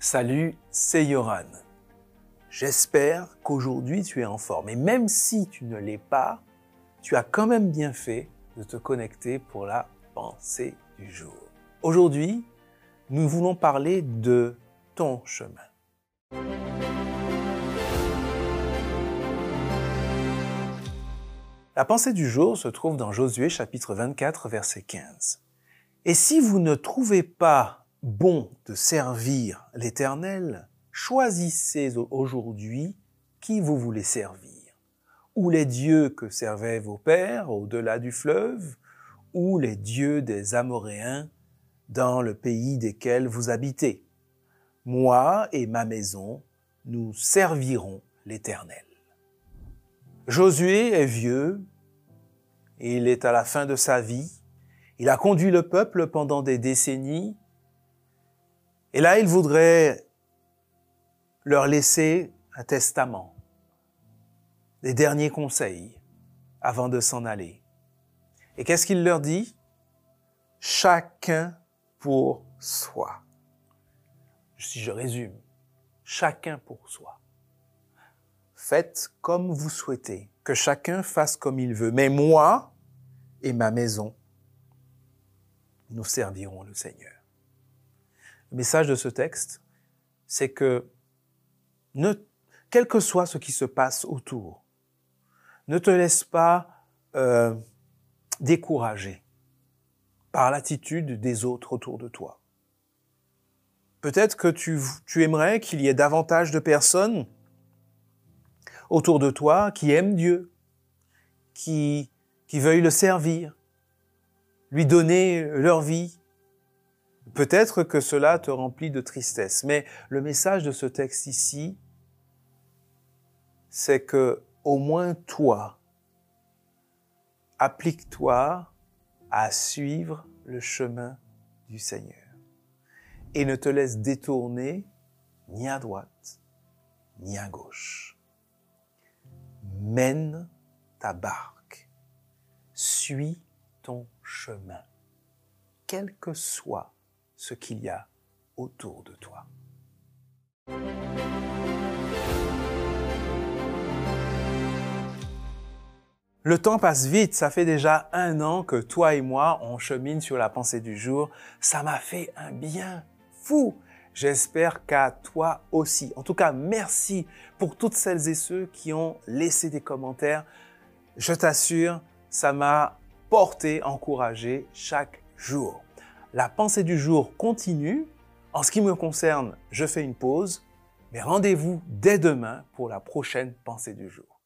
Salut, c'est Yoran. J'espère qu'aujourd'hui tu es en forme. Et même si tu ne l'es pas, tu as quand même bien fait de te connecter pour la pensée du jour. Aujourd'hui, nous voulons parler de ton chemin. La pensée du jour se trouve dans Josué chapitre 24 verset 15. Et si vous ne trouvez pas bon de servir l'Éternel, choisissez aujourd'hui qui vous voulez servir. Ou les dieux que servaient vos pères au-delà du fleuve, ou les dieux des Amoréens dans le pays desquels vous habitez. Moi et ma maison, nous servirons l'Éternel. Josué est vieux, il est à la fin de sa vie, il a conduit le peuple pendant des décennies, et là, il voudrait leur laisser un testament, des derniers conseils avant de s'en aller. Et qu'est-ce qu'il leur dit? Chacun pour soi. Si je résume, chacun pour soi. Faites comme vous souhaitez, que chacun fasse comme il veut. Mais moi et ma maison, nous servirons le Seigneur. Le message de ce texte, c'est que quel que soit ce qui se passe autour, ne te laisse pas euh, décourager par l'attitude des autres autour de toi. Peut-être que tu, tu aimerais qu'il y ait davantage de personnes autour de toi qui aiment Dieu, qui, qui veuillent le servir, lui donner leur vie, Peut-être que cela te remplit de tristesse, mais le message de ce texte ici, c'est que au moins toi, applique-toi à suivre le chemin du Seigneur. Et ne te laisse détourner ni à droite ni à gauche. Mène ta barque, suis ton chemin, quel que soit ce qu'il y a autour de toi. Le temps passe vite, ça fait déjà un an que toi et moi, on chemine sur la pensée du jour. Ça m'a fait un bien fou. J'espère qu'à toi aussi. En tout cas, merci pour toutes celles et ceux qui ont laissé des commentaires. Je t'assure, ça m'a porté, encouragé chaque jour. La pensée du jour continue. En ce qui me concerne, je fais une pause, mais rendez-vous dès demain pour la prochaine pensée du jour.